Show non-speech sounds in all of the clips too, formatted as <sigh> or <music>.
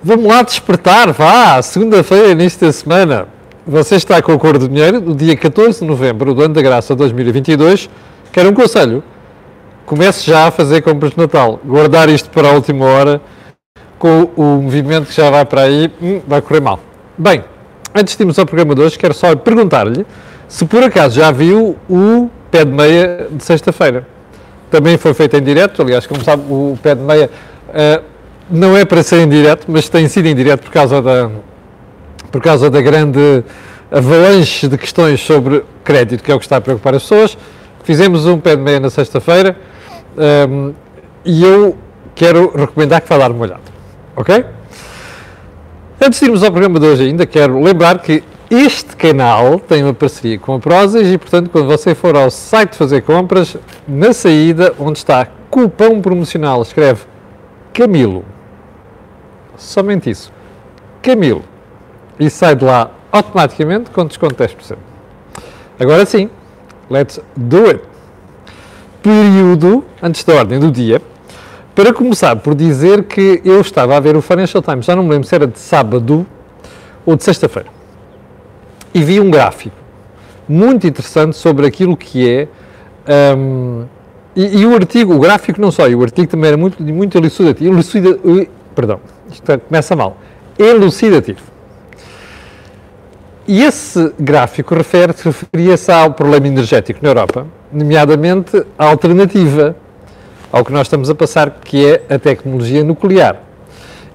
Vamos lá despertar, vá, segunda-feira, início da semana. Você está com a cor do dinheiro, no dia 14 de novembro do ano da graça 2022. Quero um conselho. Comece já a fazer compras de Natal. Guardar isto para a última hora, com o movimento que já vai para aí, hum, vai correr mal. Bem, antes de irmos ao programa de hoje, quero só perguntar-lhe se por acaso já viu o pé de meia de sexta-feira. Também foi feito em direto, aliás, como sabe, o pé de meia. Uh, não é para ser em direto, mas tem sido em direto por causa da, por causa da grande avalanche de questões sobre crédito, que é o que está a preocupar as pessoas. Fizemos um pé de meia na sexta-feira um, e eu quero recomendar que vá dar uma olhada. Ok? Antes de irmos ao programa de hoje ainda, quero lembrar que este canal tem uma parceria com a Prozis e, portanto, quando você for ao site fazer compras, na saída, onde está cupom promocional, escreve Camilo somente isso. Camilo. E sai de lá automaticamente com desconto de 10%. Agora sim, let's do it. Período antes da ordem do dia. Para começar por dizer que eu estava a ver o Financial Times, já não me lembro se era de sábado ou de sexta-feira, e vi um gráfico muito interessante sobre aquilo que é. Um, e, e, o artigo, o gráfico não só, e o artigo também era muito, muito elucidativo, perdão, isto é, começa mal, elucidativo. E esse gráfico refere-se referia-se ao problema energético na Europa, nomeadamente a alternativa ao que nós estamos a passar, que é a tecnologia nuclear.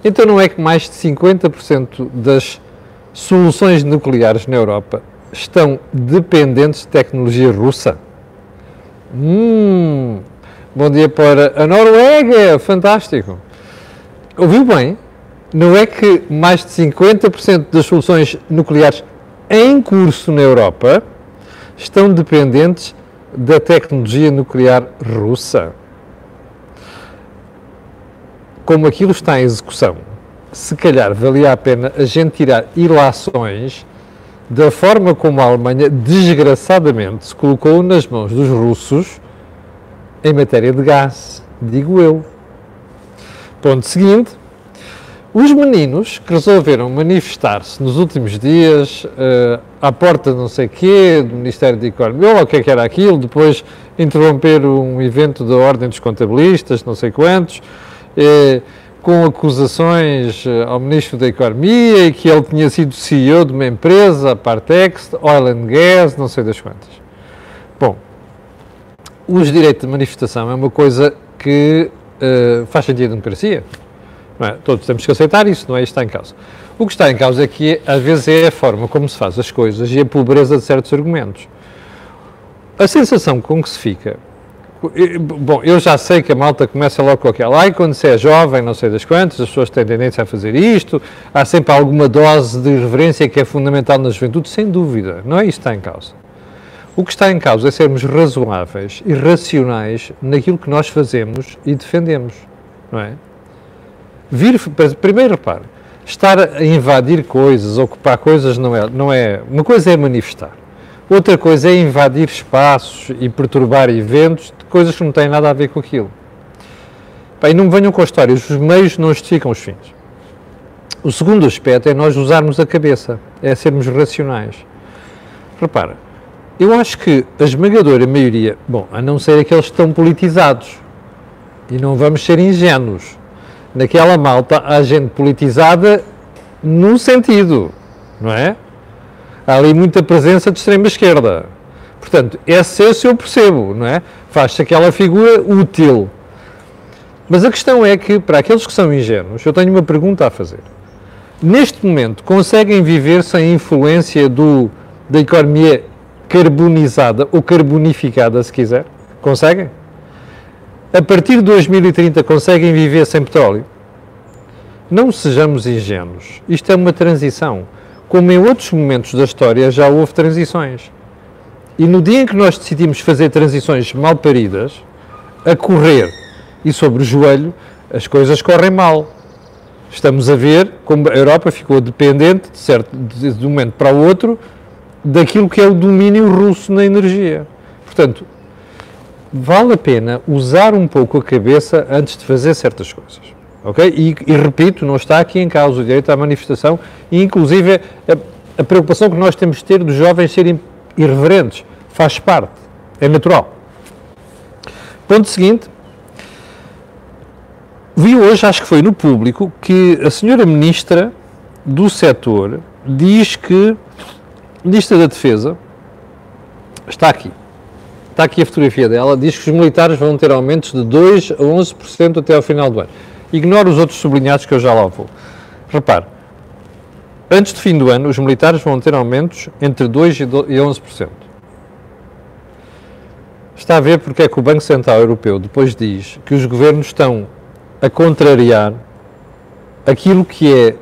Então não é que mais de 50% das soluções nucleares na Europa estão dependentes de tecnologia russa? Hum, bom dia para a Noruega, fantástico. Ouviu bem? Não é que mais de 50% das soluções nucleares em curso na Europa estão dependentes da tecnologia nuclear russa. Como aquilo está em execução, se calhar valia a pena a gente tirar ilações da forma como a Alemanha desgraçadamente se colocou nas mãos dos russos em matéria de gás, digo eu. Ponto seguinte, os meninos que resolveram manifestar-se nos últimos dias uh, à porta não sei quê, do Ministério da Economia, ou o que é que era aquilo, depois interromper um evento da Ordem dos Contabilistas, não sei quantos, uh, com acusações uh, ao Ministro da Economia e que ele tinha sido CEO de uma empresa, a Partex, Oil and Gas, não sei das quantas. Bom, os direitos de manifestação é uma coisa que uh, faz sentido na democracia. É? Todos temos que aceitar isso, não é? Isto está em causa. O que está em causa é que, às vezes, é a forma como se faz as coisas e a pobreza de certos argumentos. A sensação com que se fica. Bom, eu já sei que a malta começa logo com aquela. Ai, quando se é jovem, não sei das quantas, as pessoas têm tendência a fazer isto. Há sempre alguma dose de reverência que é fundamental na juventude, sem dúvida. Não é isso que está em causa. O que está em causa é sermos razoáveis e racionais naquilo que nós fazemos e defendemos, não é? Vir, primeiro repare, estar a invadir coisas, ocupar coisas não é, não é, uma coisa é manifestar, outra coisa é invadir espaços e perturbar eventos de coisas que não têm nada a ver com aquilo. e não me venham com histórias, os meios não justificam os fins. O segundo aspecto é nós usarmos a cabeça, é sermos racionais. Repara, eu acho que a esmagadora maioria, bom, a não ser aqueles que estão politizados, e não vamos ser ingênuos, naquela malta há gente politizada num sentido, não é? Há ali muita presença de extrema-esquerda. Portanto, esse, esse eu percebo, não é? Faz-se aquela figura útil. Mas a questão é que, para aqueles que são ingênuos, eu tenho uma pergunta a fazer. Neste momento, conseguem viver sem a influência do, da economia carbonizada ou carbonificada, se quiser? Conseguem? A partir de 2030 conseguem viver sem petróleo? Não sejamos ingênuos. Isto é uma transição. Como em outros momentos da história já houve transições. E no dia em que nós decidimos fazer transições mal paridas, a correr e sobre o joelho, as coisas correm mal. Estamos a ver como a Europa ficou dependente, de, certo, de um momento para o outro, daquilo que é o domínio russo na energia. Portanto, vale a pena usar um pouco a cabeça antes de fazer certas coisas. ok? E, e, repito, não está aqui em causa o direito à manifestação e, inclusive, a, a preocupação que nós temos de ter dos jovens serem irreverentes faz parte, é natural. Ponto seguinte, vi hoje, acho que foi no público, que a senhora ministra do setor diz que, ministra da Defesa, está aqui, está aqui a fotografia dela, diz que os militares vão ter aumentos de 2 a 11% até ao final do ano. Ignoro os outros sublinhados que eu já lá vou. Repare, antes do fim do ano, os militares vão ter aumentos entre 2 e 11%. Está a ver porque é que o Banco Central Europeu depois diz que os governos estão a contrariar aquilo que é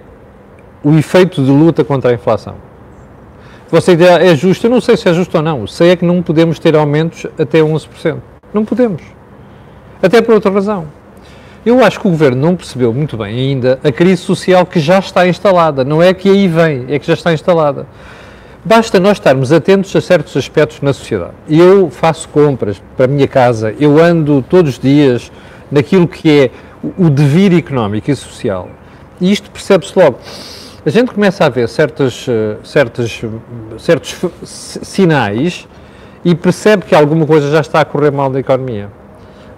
o efeito de luta contra a inflação. Você diz, é justo? Eu não sei se é justo ou não. Sei é que não podemos ter aumentos até 11%. Não podemos. Até por outra razão. Eu acho que o Governo não percebeu muito bem ainda a crise social que já está instalada. Não é que aí vem, é que já está instalada. Basta nós estarmos atentos a certos aspectos na sociedade. Eu faço compras para a minha casa, eu ando todos os dias naquilo que é o devir económico e social. E isto percebe-se logo. A gente começa a ver eh, certas, certos sinais e percebe que alguma coisa já está a correr mal na economia.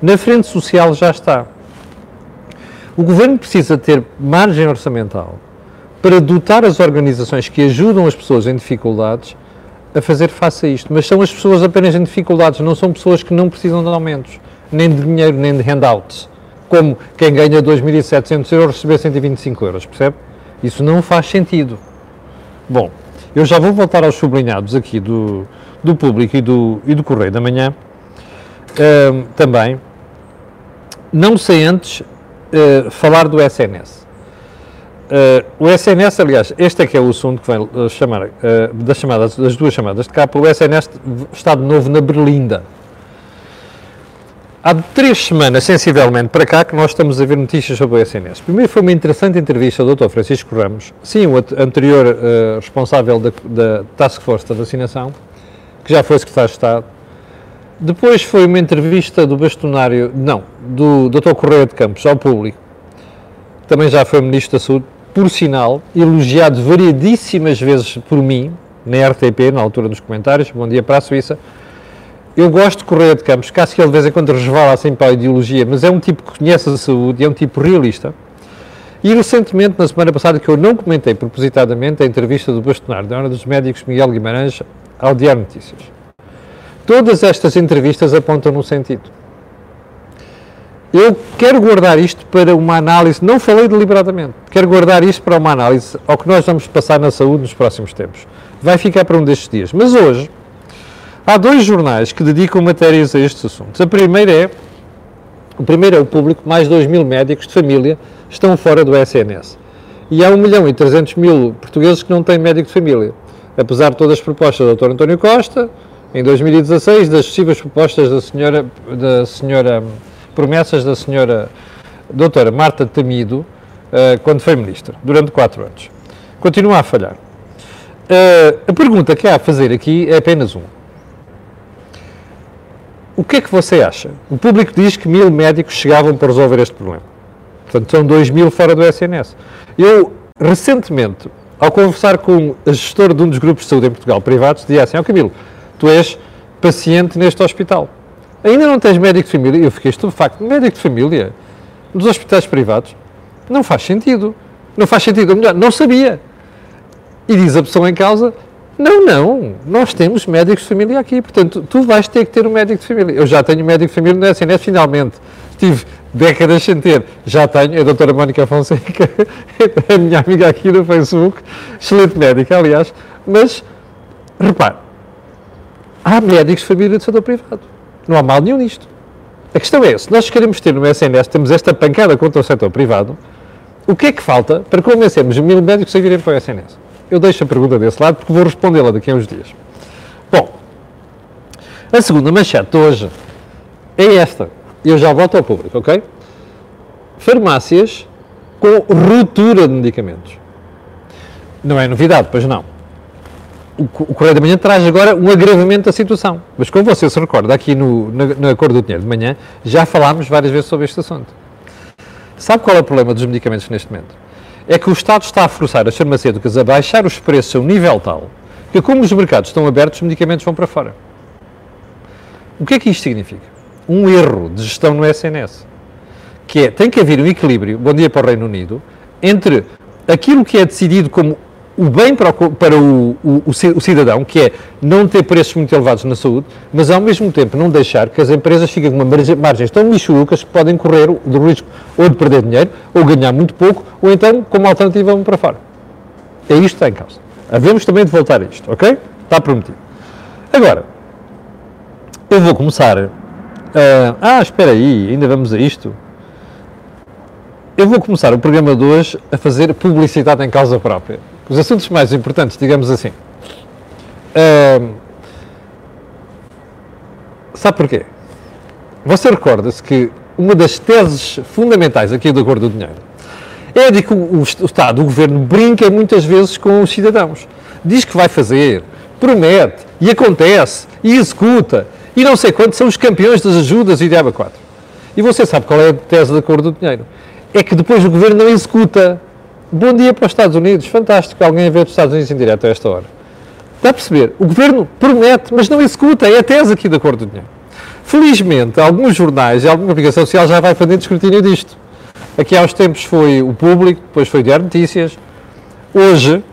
Na frente social já está. O governo precisa ter margem orçamental para dotar as organizações que ajudam as pessoas em dificuldades a fazer face a isto. Mas são as pessoas apenas em dificuldades, não são pessoas que não precisam de aumentos, nem de dinheiro, nem de handouts. Como quem ganha 2.700 euros receber 125 euros, percebe? Isso não faz sentido. Bom, eu já vou voltar aos sublinhados aqui do, do público e do, e do Correio da Manhã. Uh, também, não sei antes uh, falar do SNS. Uh, o SNS, aliás, este é que é o assunto que vem uh, chamar, das, chamadas, das duas chamadas de capa. O SNS está de novo na Berlinda. Há três semanas, sensivelmente, para cá, que nós estamos a ver notícias sobre o SNS. Primeiro foi uma interessante entrevista do Dr. Francisco Ramos, sim, o anterior responsável da, da Task Force da Vacinação, que já foi secretário de Estado. Depois foi uma entrevista do bastonário, não, do Dr. Correia de Campos ao público, também já foi Ministro da Saúde, por sinal, elogiado variedíssimas vezes por mim, na RTP, na altura dos comentários, bom dia para a Suíça. Eu gosto de Correia de Campos, caso que ele de vez em quando resvala assim para a ideologia, mas é um tipo que conhece a saúde, é um tipo realista. E recentemente, na semana passada, que eu não comentei propositadamente, a entrevista do bastonário da Hora dos Médicos, Miguel Guimarães, ao Diário Notícias. Todas estas entrevistas apontam no sentido. Eu quero guardar isto para uma análise, não falei deliberadamente, quero guardar isto para uma análise ao que nós vamos passar na saúde nos próximos tempos. Vai ficar para um destes dias. Mas hoje, há dois jornais que dedicam matérias a estes assuntos. A primeira é, o primeiro é o público, mais 2 mil médicos de família estão fora do SNS. E há 1 milhão e 300 mil portugueses que não têm médico de família. Apesar de todas as propostas do Dr. António Costa, em 2016, das sucessivas propostas da senhora, da senhora promessas da senhora doutora Marta Temido, uh, quando foi ministra, durante quatro anos. Continua a falhar. Uh, a pergunta que há a fazer aqui é apenas uma. O que é que você acha? O público diz que mil médicos chegavam para resolver este problema. Portanto, são dois mil fora do SNS. Eu, recentemente, ao conversar com a gestora de um dos grupos de saúde em Portugal privados, dizia assim, ó oh, Camilo, tu és paciente neste hospital. Ainda não tens médico de família? Eu fiquei estupefacto. Médico de família? Nos hospitais privados? Não faz sentido. Não faz sentido. Melhor, não sabia. E diz a pessoa em causa: não, não, nós temos médicos de família aqui, portanto, tu vais ter que ter um médico de família. Eu já tenho médico de família no SNS, finalmente. Estive décadas sem ter. Já tenho, a doutora Mónica Fonseca, <laughs> a minha amiga aqui no Facebook, excelente médica, aliás, mas, repare, há médicos de família do setor privado. Não há mal nenhum nisto. A questão é, se nós queremos ter no SNS, temos esta pancada contra o setor privado, o que é que falta para convencermos mil médicos a virem para o SNS? Eu deixo a pergunta desse lado porque vou respondê-la daqui a uns dias. Bom, a segunda manchete hoje é esta. Eu já volto ao público, ok? Farmácias com ruptura de medicamentos. Não é novidade, pois não o, Correio da Manhã traz agora um agravamento da situação. Mas como você se recorda, aqui no, Cor do Dinheiro de Manhã, já falámos várias vezes sobre este assunto. Sabe qual é o problema dos medicamentos neste momento? É que o Estado está a forçar as farmacêuticas a baixar os preços a um nível tal que, como os mercados estão abertos, os medicamentos vão para fora. O que é que isto significa? Um erro de gestão no SNS. Que é, tem que haver um equilíbrio, bom dia para o Reino Unido, entre aquilo que é decidido como o bem para, o, para o, o, o, cidadão, que é não ter preços muito elevados na saúde, mas ao mesmo tempo não deixar que as empresas fiquem com uma margens tão michurucas que podem correr o risco ou de perder dinheiro, ou ganhar muito pouco, ou então, como alternativa, vão para fora. É isto que está em causa. Havemos também de voltar a isto, ok? Está prometido. Agora, eu vou começar. Uh, ah, espera aí, ainda vamos a isto. Eu vou começar o programa de hoje a fazer publicidade em causa própria. Os assuntos mais importantes, digamos assim. Uh, sabe porquê? Você recorda-se que uma das teses fundamentais aqui do Acordo do Dinheiro é de que o, Estado, o Governo, brinca muitas vezes com os cidadãos. Diz que vai fazer, promete, e acontece, e executa, e não sei quantos são os campeões das ajudas e diabo 4. E você sabe qual é a tese do Acordo do Dinheiro? é que depois o governo não executa. Bom dia para os Estados Unidos, fantástico, alguém a ver os Estados Unidos em direto a esta hora. Está a perceber? O governo promete, mas não executa, é a tese aqui da cor do dinheiro. Felizmente, alguns jornais e alguma comunicação social já vai fazendo escrutínio disto. Aqui há uns tempos foi o Público, depois foi o Diário Notícias. Hoje,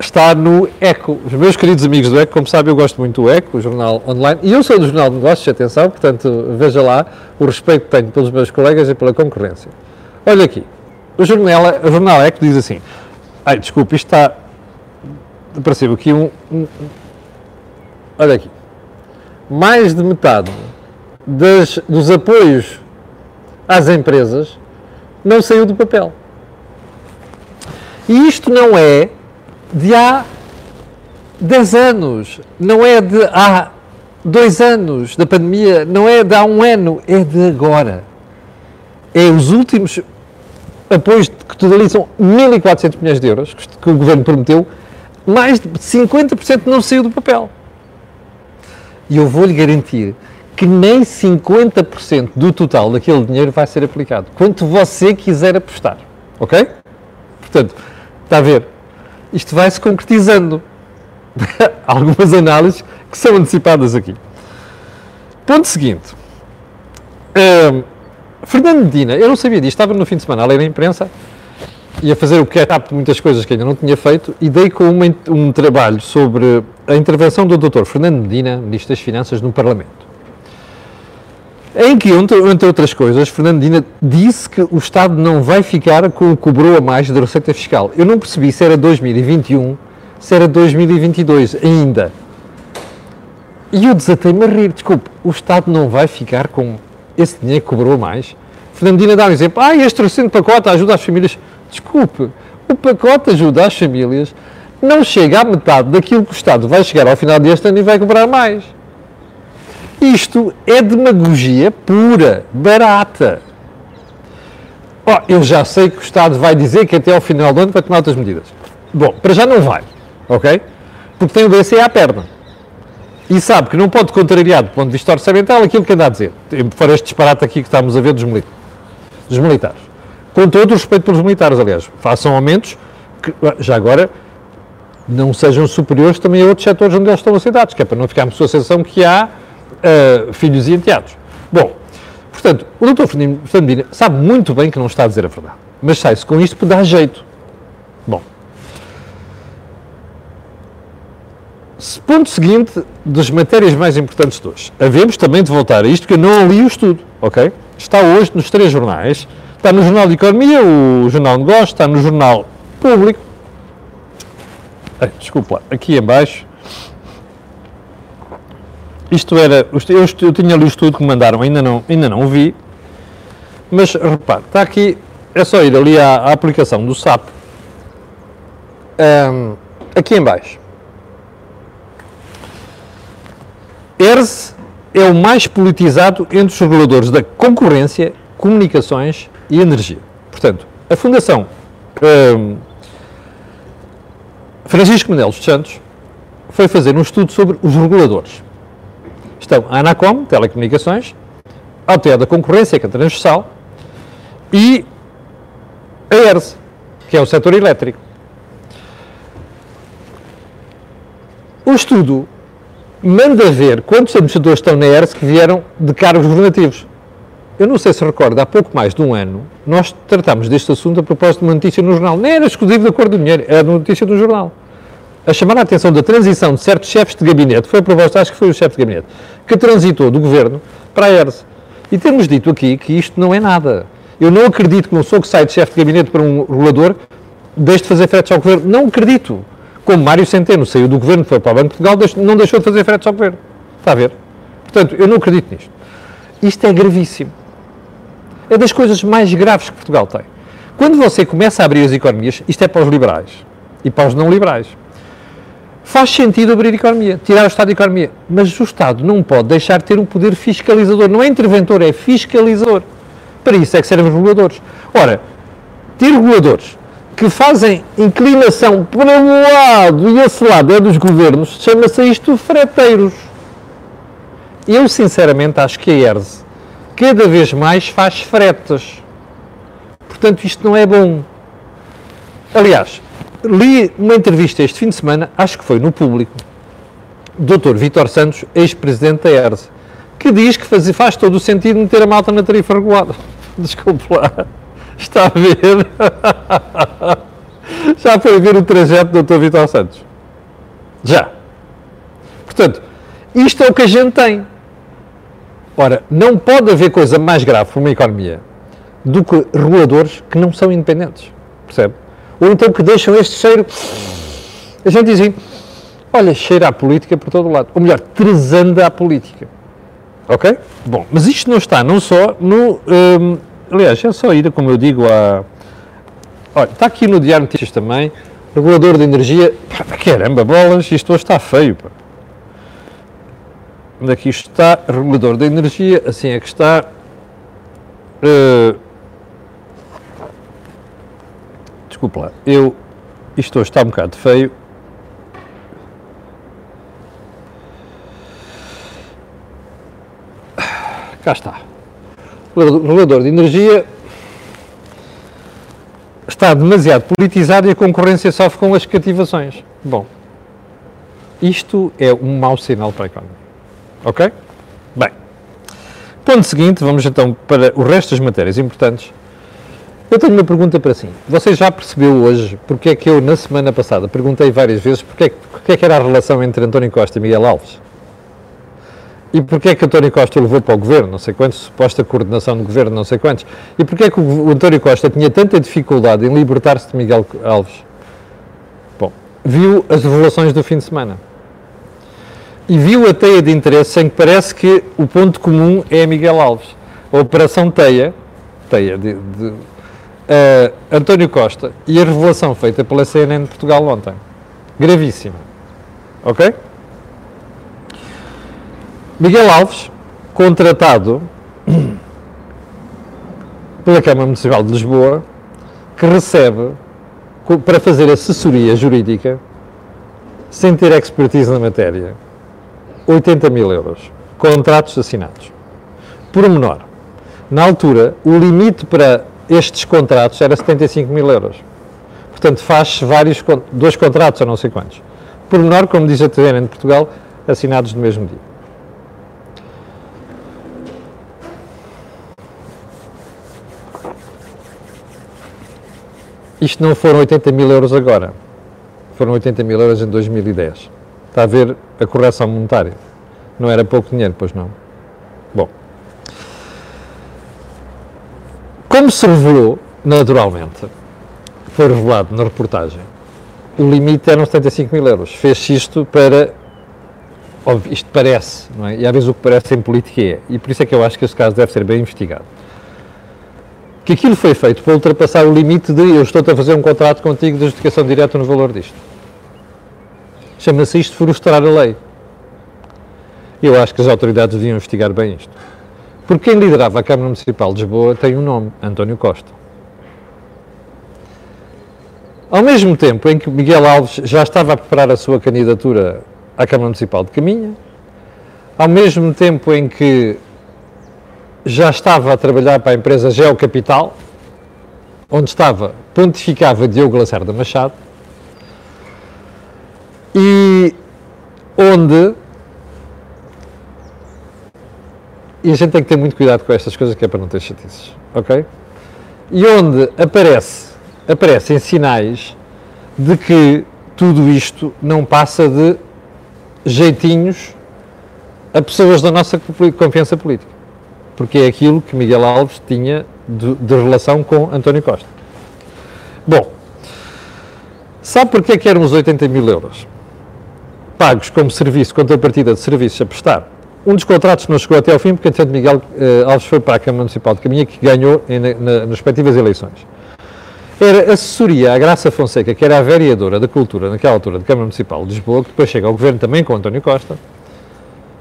está no ECO. Os meus queridos amigos do ECO, como sabem, eu gosto muito do ECO, o jornal online, e eu sou do Jornal de Negócios, atenção, portanto, veja lá o respeito que tenho pelos meus colegas e pela concorrência. Olha aqui, o jornal, o jornal ECO diz assim, ai, desculpe, isto está, apareceu aqui um, um, olha aqui, mais de metade das, dos apoios às empresas não saiu do papel. E isto não é de há 10 anos, não é de há dois anos da pandemia, não é de há um ano, é de agora. É os últimos apoios que totalizam 1.400 milhões de euros que o governo prometeu, mais de 50% não saiu do papel. E eu vou-lhe garantir que nem 50% do total daquele dinheiro vai ser aplicado. Quanto você quiser apostar. Ok? Portanto, está a ver? isto vai se concretizando. <laughs> Algumas análises que são antecipadas aqui. Ponto seguinte. Um, Fernando Medina, eu não sabia disto, estava no fim de semana a ler a imprensa e a fazer o catch-up de muitas coisas que ainda não tinha feito e dei com uma, um trabalho sobre a intervenção do Dr. Fernando Medina, Ministro das Finanças, no Parlamento em que, entre outras coisas, Fernandina disse que o Estado não vai ficar com o cobrou a mais da Receita Fiscal. Eu não percebi se era 2021, se era 2022 ainda. E eu desatei-me a rir. Desculpe, o Estado não vai ficar com esse dinheiro cobrou mais? Fernandina dá um exemplo. Ah, este recente pacote ajuda as famílias. Desculpe, o pacote ajuda as famílias não chega à metade daquilo que o Estado vai chegar ao final deste ano e vai cobrar mais. Isto é demagogia pura, barata. Oh, eu já sei que o Estado vai dizer que até ao final do ano vai tomar outras medidas. Bom, para já não vai, ok? Porque tem o BCE à perna. E sabe que não pode contrariar, do ponto de vista orçamental, aquilo que anda a dizer. Fora este disparate aqui que estamos a ver dos, militares. Dos militares. Com todo o respeito pelos militares, aliás. Façam aumentos que, já agora, não sejam superiores também a outros setores onde eles estão assentados, que é para não ficarmos com a sensação que há uh, filhos e enteados. Bom, portanto, o doutor Fernandina sabe muito bem que não está a dizer a verdade, mas sai-se com isto porque dá jeito. Ponto seguinte das matérias mais importantes de hoje. Havemos também de voltar a isto, que eu não li o estudo, ok? Está hoje nos três jornais. Está no Jornal de Economia, o Jornal de Negócios, está no Jornal Público. Ai, desculpa aqui embaixo isto era, eu, eu tinha ali o estudo que me mandaram, ainda não, ainda não o vi, mas repare, está aqui, é só ir ali à, à aplicação do SAP, um, aqui em baixo. ERS é o mais politizado entre os reguladores da concorrência, comunicações e energia. Portanto, a Fundação um, Francisco Menelos dos Santos foi fazer um estudo sobre os reguladores estão a Anacom, Telecomunicações, a Autoridade da Concorrência, que é transversal, e a ERS, que é o setor elétrico. O estudo manda ver quantos administradores estão na ERS que vieram de cargos governativos. Eu não sei se recorda, há pouco mais de um ano, nós tratámos deste assunto a propósito de uma notícia no jornal. Nem era exclusivo da cor do dinheiro, era notícia do jornal. A chamar a atenção da transição de certos chefes de gabinete, foi a proposta, acho que foi o chefe de gabinete, que transitou do governo para a ERS. E temos dito aqui que isto não é nada. Eu não acredito que um sou que sai de chefe de gabinete para um regulador deixe de fazer fretes ao governo. Não acredito. Como Mário Centeno saiu do governo, foi para o Banco de Portugal, não deixou de fazer fretes ao governo. Está a ver? Portanto, eu não acredito nisto. Isto é gravíssimo. É das coisas mais graves que Portugal tem. Quando você começa a abrir as economias, isto é para os liberais e para os não liberais. Faz sentido abrir a economia, tirar o Estado da economia, mas o Estado não pode deixar de ter um poder fiscalizador. Não é interventor, é fiscalizador. Para isso é que servem os reguladores. Ora, ter reguladores que fazem inclinação para um lado e esse lado é dos governos, chama-se isto freteiros. Eu, sinceramente, acho que a ERS cada vez mais faz fretes. Portanto, isto não é bom. Aliás, li uma entrevista este fim de semana, acho que foi no público, Dr. Vítor Santos, ex-presidente da ERS, que diz que faz, faz todo o sentido meter a malta na tarifa regulada. <laughs> Desculpe lá. <laughs> Está a ver? <laughs> Já foi ver o trajeto do Dr. Vítor Santos? Já. Portanto, isto é o que a gente tem. Ora, não pode haver coisa mais grave para uma economia do que reguladores que não são independentes. Percebe? Ou então que deixam este cheiro. A gente diz assim: olha, cheira a política por todo o lado. Ou melhor, tresanda a política. Ok? Bom, mas isto não está não só no. Hum, aliás, é só ir, como eu digo, a. Olha, está aqui no Diário Notícias também. Regulador de energia. Caramba, bolas, isto hoje está feio. Pá. Onde é que isto está? Regulador da energia, assim é que está. Uh, desculpa lá, eu, isto hoje está um bocado feio. Cá está. Regulador de energia está demasiado politizado e a concorrência sofre com as cativações. Bom, isto é um mau sinal para a economia. Ok? Bem, ponto seguinte, vamos então para o resto das matérias importantes. Eu tenho uma pergunta para si. Você já percebeu hoje porque é que eu, na semana passada, perguntei várias vezes porque é, porque é que era a relação entre António Costa e Miguel Alves? E porquê é que António Costa levou para o governo, não sei quantos, suposta coordenação do governo, não sei quantos? E porquê é que o António Costa tinha tanta dificuldade em libertar-se de Miguel Alves? Bom, viu as revelações do fim de semana. E viu a teia de interesse em que parece que o ponto comum é Miguel Alves. A Operação Teia, teia de, de uh, António Costa e a revelação feita pela CNN de Portugal ontem. Gravíssima. Ok? Miguel Alves, contratado pela Câmara Municipal de Lisboa, que recebe para fazer assessoria jurídica, sem ter expertise na matéria, 80 mil euros. Contratos assinados. Por menor. Na altura, o limite para estes contratos era 75 mil euros. Portanto, faz vários, dois contratos a não sei quantos. Por menor, como diz a TVN de Portugal, assinados no mesmo dia. Isto não foram 80 mil euros agora, foram 80 mil euros em 2010. Está a ver a correção monetária. Não era pouco dinheiro, pois não. Bom. Como se revelou, naturalmente, foi revelado na reportagem, o limite eram 75 mil euros. Fez-se isto para. Isto parece, não é? E às vezes o que parece em política é. E por isso é que eu acho que este caso deve ser bem investigado. Que aquilo foi feito para ultrapassar o limite de eu estou a fazer um contrato contigo de justificação direta no valor disto. Chama-se isto frustrar a lei. Eu acho que as autoridades deviam investigar bem isto. Porque quem liderava a Câmara Municipal de Lisboa tem um nome, António Costa. Ao mesmo tempo em que Miguel Alves já estava a preparar a sua candidatura à Câmara Municipal de Caminha, ao mesmo tempo em que já estava a trabalhar para a empresa Geocapital, onde estava, pontificava Diogo Lacerda Machado, e onde. E a gente tem que ter muito cuidado com estas coisas que é para não ter chatices, ok? E onde aparece, aparecem sinais de que tudo isto não passa de jeitinhos a pessoas da nossa confiança política. Porque é aquilo que Miguel Alves tinha de, de relação com António Costa. Bom, sabe porquê que eram os 80 mil euros? Pagos como serviço, contrapartida de serviços a prestar. Um dos contratos não chegou até ao fim porque, entretanto, Miguel uh, Alves foi para a Câmara Municipal de Caminha, que ganhou em, na, nas respectivas eleições. Era assessoria à Graça Fonseca, que era a vereadora da Cultura naquela altura da Câmara Municipal de Lisboa, que depois chega ao Governo também com António Costa,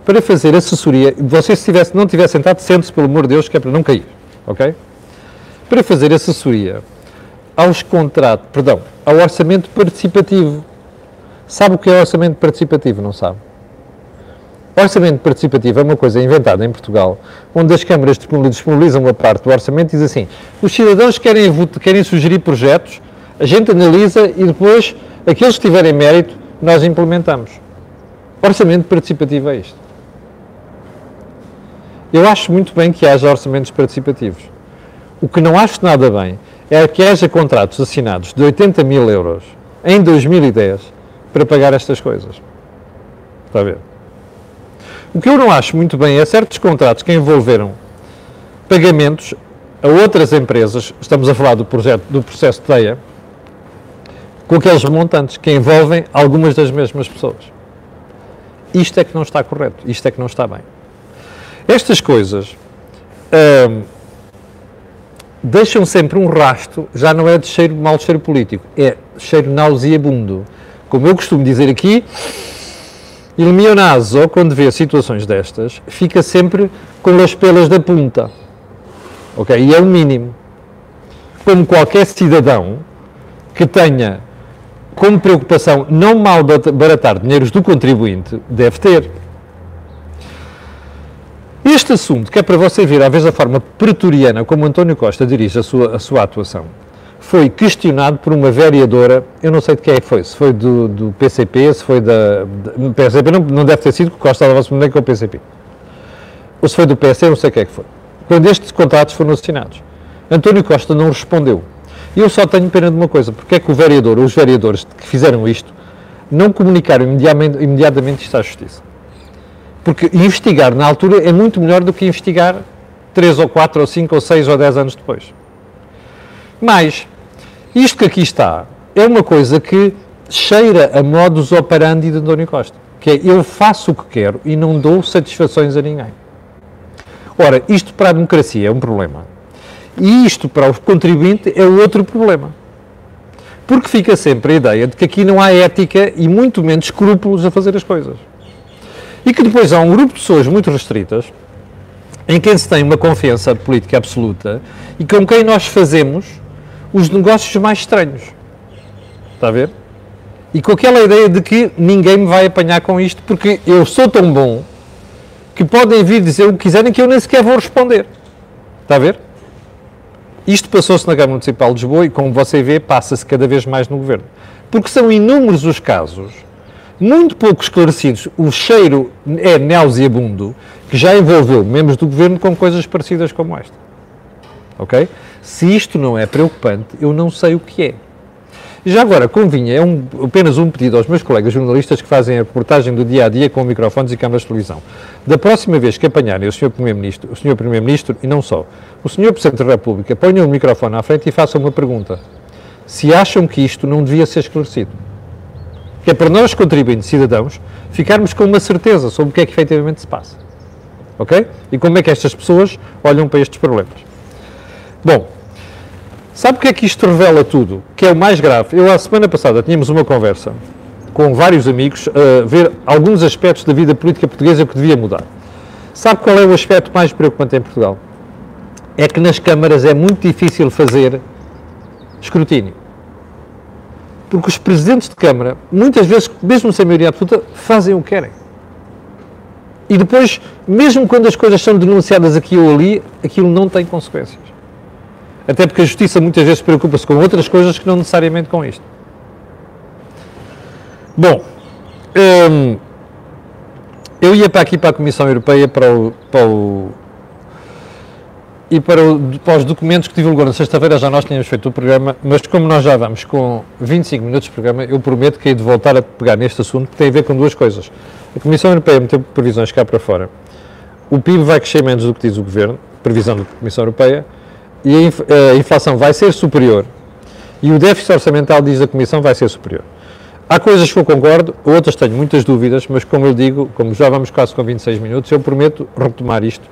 para fazer assessoria. Você, se tivesse, não tivesse sentado, sente-se, pelo amor de Deus, que é para não cair, ok? Para fazer assessoria aos contratos, perdão, ao orçamento participativo. Sabe o que é orçamento participativo, não sabe? Orçamento participativo é uma coisa inventada em Portugal, onde as câmaras disponibilizam uma parte do orçamento e diz assim: os cidadãos querem, querem sugerir projetos, a gente analisa e depois, aqueles que tiverem mérito, nós implementamos. Orçamento participativo é isto. Eu acho muito bem que haja orçamentos participativos. O que não acho nada bem é que haja contratos assinados de 80 mil euros em 2010 para pagar estas coisas. Está a ver? O que eu não acho muito bem é certos contratos que envolveram pagamentos a outras empresas, estamos a falar do, projeto, do processo TEIA, com aqueles montantes que envolvem algumas das mesmas pessoas. Isto é que não está correto, isto é que não está bem. Estas coisas hum, deixam sempre um rasto, já não é de cheiro, mau cheiro político, é cheiro nauseabundo. Como eu costumo dizer aqui, Il mio naso, quando vê situações destas, fica sempre com as pelas da punta. Ok? E é o mínimo. Como qualquer cidadão que tenha como preocupação não mal baratar dinheiros do contribuinte, deve ter. Este assunto, que é para você ver, às vezes, a forma pretoriana como António Costa dirige a sua, a sua atuação, foi questionado por uma vereadora, eu não sei de quem é foi, se foi do, do PCP, se foi da. da PCP não, não deve ter sido, porque Costa estava nem com o PCP. Ou se foi do PS, não sei quem é que foi. Quando estes contratos foram assinados. António Costa não respondeu. E eu só tenho pena de uma coisa, porque é que o vereador, os vereadores que fizeram isto, não comunicaram imediatamente, imediatamente isto à Justiça. Porque investigar na altura é muito melhor do que investigar 3 ou 4 ou 5 ou 6 ou 10 anos depois. Mas, isto que aqui está é uma coisa que cheira a modus operandi de António Costa, que é eu faço o que quero e não dou satisfações a ninguém. Ora, isto para a democracia é um problema. E isto para o contribuinte é outro problema. Porque fica sempre a ideia de que aqui não há ética e muito menos escrúpulos a fazer as coisas. E que depois há um grupo de pessoas muito restritas em quem se tem uma confiança política absoluta e com quem nós fazemos os negócios mais estranhos. Está a ver? E com aquela ideia de que ninguém me vai apanhar com isto porque eu sou tão bom que podem vir dizer o que quiserem que eu nem sequer vou responder. Está a ver? Isto passou-se na Câmara Municipal de Lisboa e, como você vê, passa-se cada vez mais no Governo. Porque são inúmeros os casos, muito pouco esclarecidos, o cheiro é nauseabundo, que já envolveu membros do Governo com coisas parecidas como esta. Ok? Se isto não é preocupante, eu não sei o que é. Já agora, convinha, é um, apenas um pedido aos meus colegas jornalistas que fazem a reportagem do dia a dia com microfones e câmaras de televisão. Da próxima vez que apanharem o Sr. Primeiro-Ministro, o Sr. Primeiro-Ministro e não só, o Sr. Presidente da República, ponham o microfone à frente e façam uma pergunta. Se acham que isto não devia ser esclarecido. Que é para nós, contribuintes cidadãos, ficarmos com uma certeza sobre o que é que efetivamente se passa. Ok? E como é que estas pessoas olham para estes problemas. Bom, sabe o que é que isto revela tudo? Que é o mais grave. Eu, a semana passada, tínhamos uma conversa com vários amigos a ver alguns aspectos da vida política portuguesa que devia mudar. Sabe qual é o aspecto mais preocupante em Portugal? É que nas câmaras é muito difícil fazer escrutínio. Porque os presidentes de Câmara, muitas vezes, mesmo sem maioria absoluta, fazem o que querem. E depois, mesmo quando as coisas são denunciadas aqui ou ali, aquilo não tem consequências. Até porque a justiça muitas vezes preocupa-se com outras coisas que não necessariamente com isto. Bom, hum, eu ia para aqui para a Comissão Europeia para o, para o e para, o, para, os documentos que divulgou na sexta-feira já nós tínhamos feito o programa, mas como nós já vamos com 25 minutos de programa, eu prometo que hei de voltar a pegar neste assunto que tem a ver com duas coisas. A Comissão Europeia meteu previsões cá para fora. O PIB vai crescer menos do que diz o Governo, previsão da Comissão Europeia, e a, inflação vai ser superior. E o déficit orçamental, diz a Comissão, vai ser superior. Há coisas que eu concordo, outras tenho muitas dúvidas, mas como eu digo, como já vamos quase com 26 minutos, eu prometo retomar isto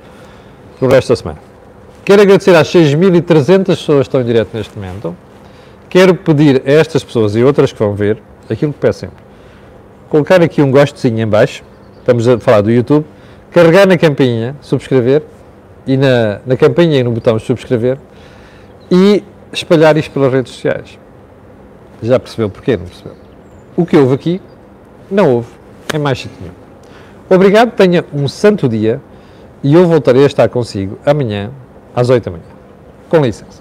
no resto da semana. Quero agradecer às 6.300 pessoas que estão em direto neste momento. Quero pedir a estas pessoas e outras que vão ver, aquilo que peço sempre, colocar aqui um gostozinho em baixo, estamos a falar do YouTube, carregar na campainha, subscrever, e na, na campainha e no botão subscrever, e espalhar isto pelas redes sociais. Já percebeu porquê? Não percebeu? O que houve aqui, não houve em mais sítio nenhum. Obrigado, tenha um santo dia e eu voltarei a estar consigo amanhã às 8 da manhã. Com licença.